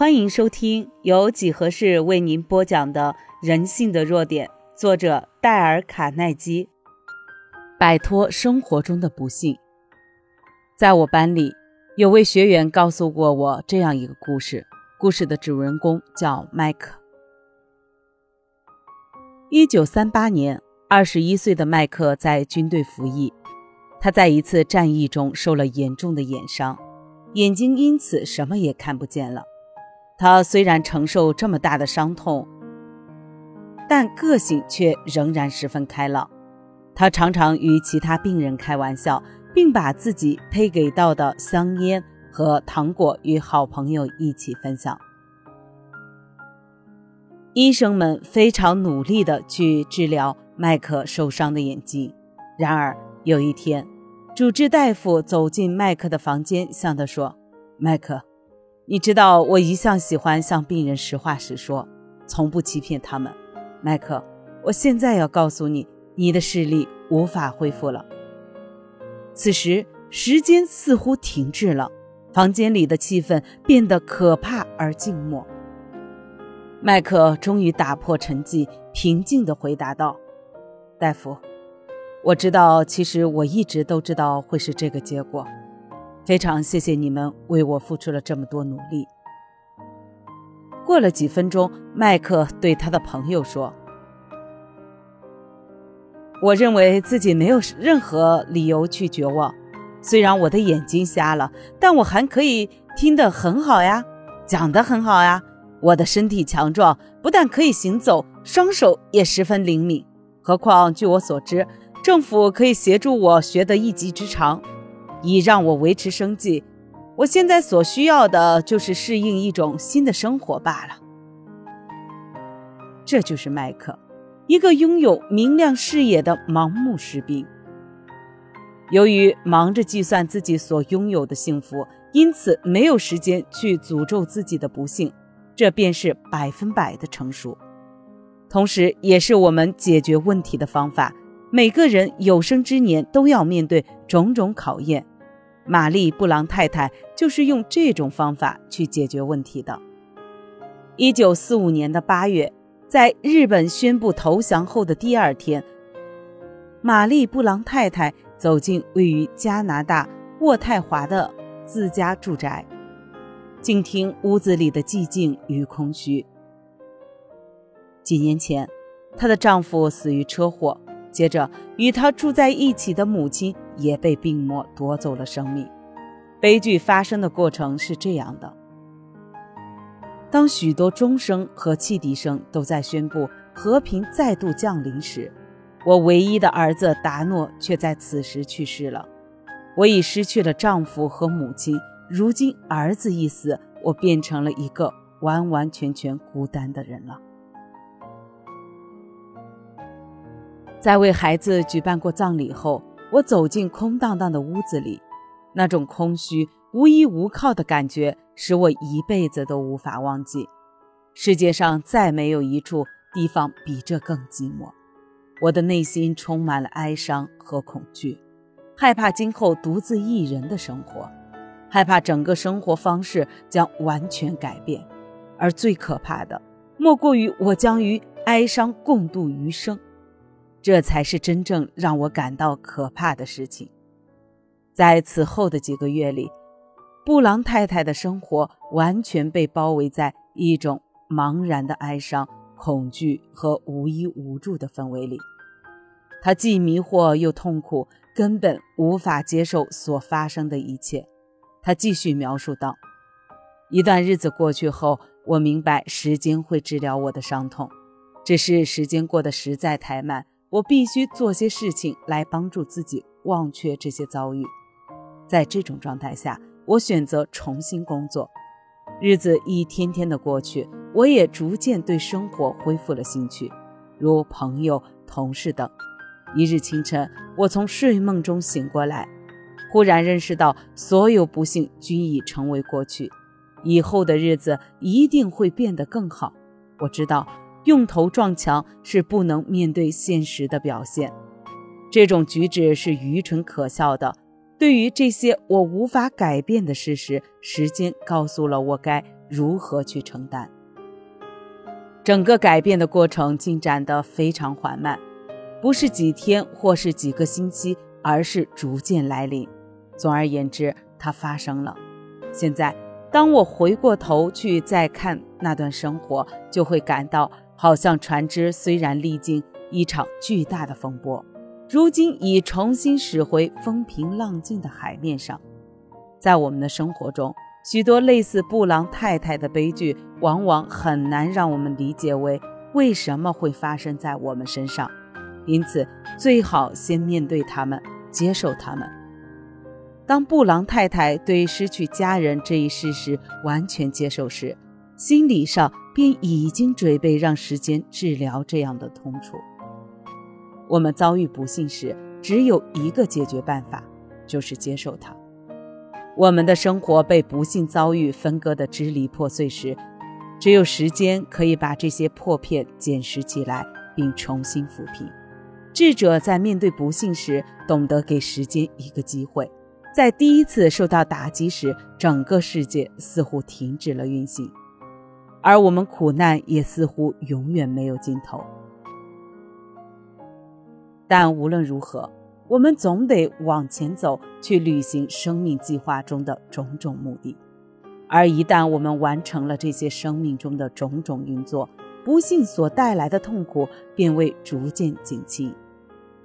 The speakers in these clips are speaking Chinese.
欢迎收听由几何式为您播讲的《人性的弱点》，作者戴尔·卡耐基。摆脱生活中的不幸。在我班里，有位学员告诉过我这样一个故事。故事的主人公叫麦克。一九三八年，二十一岁的麦克在军队服役，他在一次战役中受了严重的眼伤，眼睛因此什么也看不见了。他虽然承受这么大的伤痛，但个性却仍然十分开朗。他常常与其他病人开玩笑，并把自己配给到的香烟和糖果与好朋友一起分享。医生们非常努力地去治疗麦克受伤的眼睛。然而有一天，主治大夫走进麦克的房间，向他说：“麦克。”你知道我一向喜欢向病人实话实说，从不欺骗他们。麦克，我现在要告诉你，你的视力无法恢复了。此时，时间似乎停滞了，房间里的气氛变得可怕而静默。麦克终于打破沉寂，平静地回答道：“大夫，我知道，其实我一直都知道会是这个结果。”非常谢谢你们为我付出了这么多努力。过了几分钟，麦克对他的朋友说：“我认为自己没有任何理由去绝望。虽然我的眼睛瞎了，但我还可以听得很好呀，讲得很好呀。我的身体强壮，不但可以行走，双手也十分灵敏。何况据我所知，政府可以协助我学得一技之长。”以让我维持生计，我现在所需要的就是适应一种新的生活罢了。这就是麦克，一个拥有明亮视野的盲目士兵。由于忙着计算自己所拥有的幸福，因此没有时间去诅咒自己的不幸，这便是百分百的成熟，同时也是我们解决问题的方法。每个人有生之年都要面对种种考验。玛丽·布朗太太就是用这种方法去解决问题的。一九四五年的八月，在日本宣布投降后的第二天，玛丽·布朗太太走进位于加拿大渥太华的自家住宅，静听屋子里的寂静与空虚。几年前，她的丈夫死于车祸。接着，与他住在一起的母亲也被病魔夺走了生命。悲剧发生的过程是这样的：当许多钟声和汽笛声都在宣布和平再度降临时，我唯一的儿子达诺却在此时去世了。我已失去了丈夫和母亲，如今儿子一死，我变成了一个完完全全孤单的人了。在为孩子举办过葬礼后，我走进空荡荡的屋子里，那种空虚、无依无靠的感觉使我一辈子都无法忘记。世界上再没有一处地方比这更寂寞。我的内心充满了哀伤和恐惧，害怕今后独自一人的生活，害怕整个生活方式将完全改变，而最可怕的，莫过于我将与哀伤共度余生。这才是真正让我感到可怕的事情。在此后的几个月里，布朗太太的生活完全被包围在一种茫然的哀伤、恐惧和无依无助的氛围里。她既迷惑又痛苦，根本无法接受所发生的一切。她继续描述道：“一段日子过去后，我明白时间会治疗我的伤痛，只是时间过得实在太慢。”我必须做些事情来帮助自己忘却这些遭遇。在这种状态下，我选择重新工作。日子一天天的过去，我也逐渐对生活恢复了兴趣，如朋友、同事等。一日清晨，我从睡梦中醒过来，忽然认识到所有不幸均已成为过去，以后的日子一定会变得更好。我知道。用头撞墙是不能面对现实的表现，这种举止是愚蠢可笑的。对于这些我无法改变的事实，时间告诉了我该如何去承担。整个改变的过程进展得非常缓慢，不是几天或是几个星期，而是逐渐来临。总而言之，它发生了。现在，当我回过头去再看那段生活，就会感到，好像船只虽然历经一场巨大的风波，如今已重新驶回风平浪静的海面上。在我们的生活中，许多类似布朗太太的悲剧，往往很难让我们理解为为什么会发生在我们身上。因此，最好先面对他们，接受他们。当布朗太太对失去家人这一事实完全接受时，心理上便已经准备让时间治疗这样的痛楚。我们遭遇不幸时，只有一个解决办法，就是接受它。我们的生活被不幸遭遇分割的支离破碎时，只有时间可以把这些破片捡拾起来，并重新抚平。智者在面对不幸时，懂得给时间一个机会。在第一次受到打击时，整个世界似乎停止了运行，而我们苦难也似乎永远没有尽头。但无论如何。我们总得往前走，去履行生命计划中的种种目的。而一旦我们完成了这些生命中的种种运作，不幸所带来的痛苦便会逐渐减轻。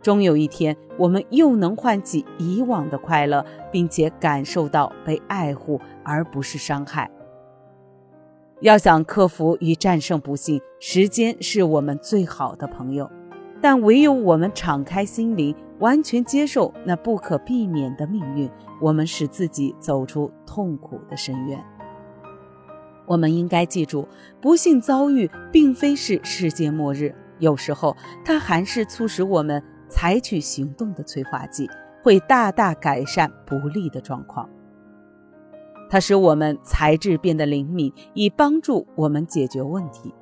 终有一天，我们又能唤起以往的快乐，并且感受到被爱护，而不是伤害。要想克服与战胜不幸，时间是我们最好的朋友。但唯有我们敞开心灵。完全接受那不可避免的命运，我们使自己走出痛苦的深渊。我们应该记住，不幸遭遇并非是世界末日，有时候它还是促使我们采取行动的催化剂，会大大改善不利的状况。它使我们才智变得灵敏，以帮助我们解决问题。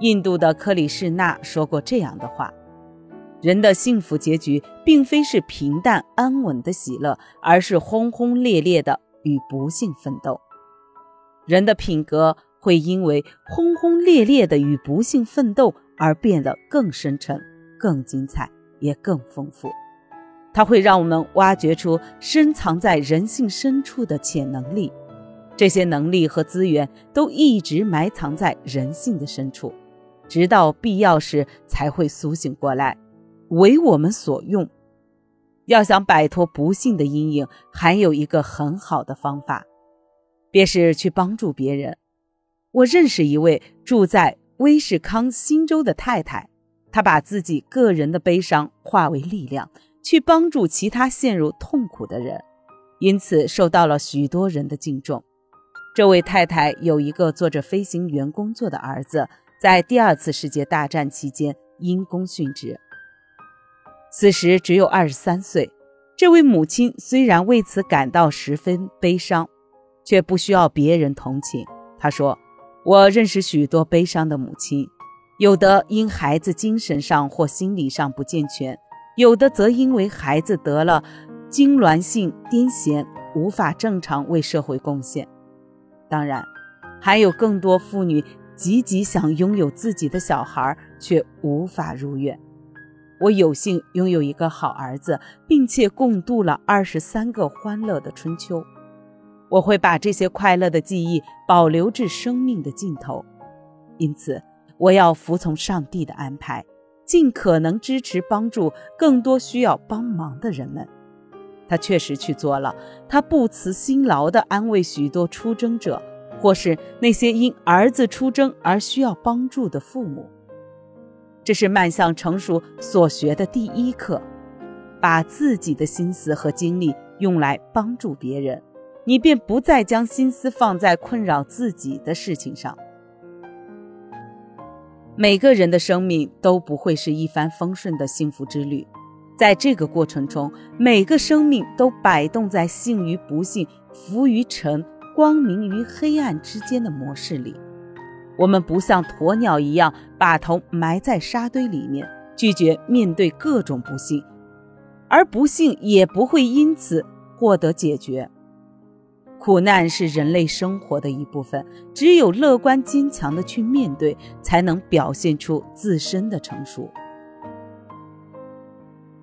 印度的克里士纳说过这样的话。人的幸福结局并非是平淡安稳的喜乐，而是轰轰烈烈的与不幸奋斗。人的品格会因为轰轰烈烈的与不幸奋斗而变得更深沉、更精彩，也更丰富。它会让我们挖掘出深藏在人性深处的潜能力，这些能力和资源都一直埋藏在人性的深处，直到必要时才会苏醒过来。为我们所用。要想摆脱不幸的阴影，还有一个很好的方法，便是去帮助别人。我认识一位住在威士康星州的太太，她把自己个人的悲伤化为力量，去帮助其他陷入痛苦的人，因此受到了许多人的敬重。这位太太有一个做着飞行员工作的儿子，在第二次世界大战期间因公殉职。此时只有二十三岁，这位母亲虽然为此感到十分悲伤，却不需要别人同情。她说：“我认识许多悲伤的母亲，有的因孩子精神上或心理上不健全，有的则因为孩子得了痉挛性癫痫，无法正常为社会贡献。当然，还有更多妇女积极想拥有自己的小孩，却无法如愿。”我有幸拥有一个好儿子，并且共度了二十三个欢乐的春秋。我会把这些快乐的记忆保留至生命的尽头。因此，我要服从上帝的安排，尽可能支持帮助更多需要帮忙的人们。他确实去做了，他不辞辛劳地安慰许多出征者，或是那些因儿子出征而需要帮助的父母。这是迈向成熟所学的第一课，把自己的心思和精力用来帮助别人，你便不再将心思放在困扰自己的事情上。每个人的生命都不会是一帆风顺的幸福之旅，在这个过程中，每个生命都摆动在幸与不幸、浮于尘、光明与黑暗之间的模式里。我们不像鸵鸟一样把头埋在沙堆里面，拒绝面对各种不幸，而不幸也不会因此获得解决。苦难是人类生活的一部分，只有乐观坚强的去面对，才能表现出自身的成熟。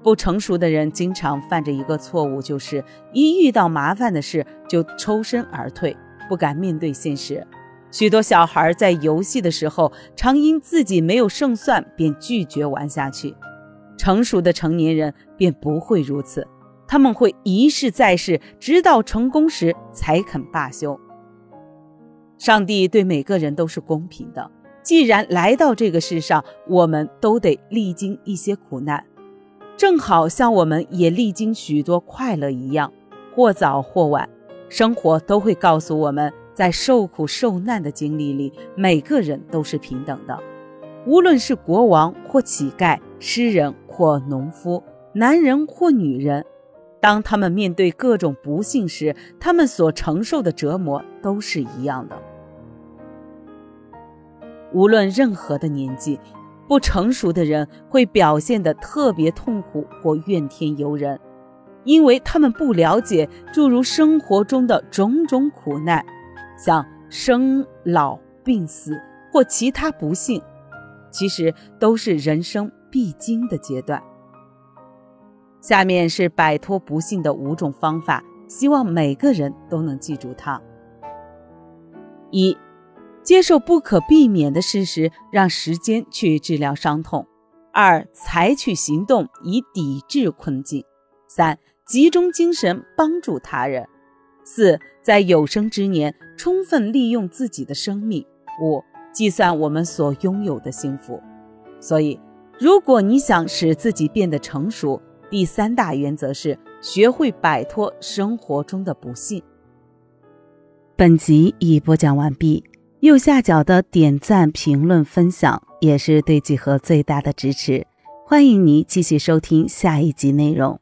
不成熟的人经常犯着一个错误，就是一遇到麻烦的事就抽身而退，不敢面对现实。许多小孩在游戏的时候，常因自己没有胜算，便拒绝玩下去。成熟的成年人便不会如此。他们会一试再试，直到成功时才肯罢休。上帝对每个人都是公平的，既然来到这个世上，我们都得历经一些苦难，正好像我们也历经许多快乐一样，或早或晚，生活都会告诉我们在受苦受难的经历里，每个人都是平等的，无论是国王或乞丐，诗人或农夫，男人或女人。当他们面对各种不幸时，他们所承受的折磨都是一样的。无论任何的年纪，不成熟的人会表现得特别痛苦或怨天尤人，因为他们不了解诸如生活中的种种苦难，像生老病死或其他不幸，其实都是人生必经的阶段。下面是摆脱不幸的五种方法，希望每个人都能记住它。一、接受不可避免的事实，让时间去治疗伤痛；二、采取行动以抵制困境；三、集中精神帮助他人；四、在有生之年充分利用自己的生命；五、计算我们所拥有的幸福。所以，如果你想使自己变得成熟，第三大原则是学会摆脱生活中的不幸。本集已播讲完毕，右下角的点赞、评论、分享也是对几何最大的支持。欢迎您继续收听下一集内容。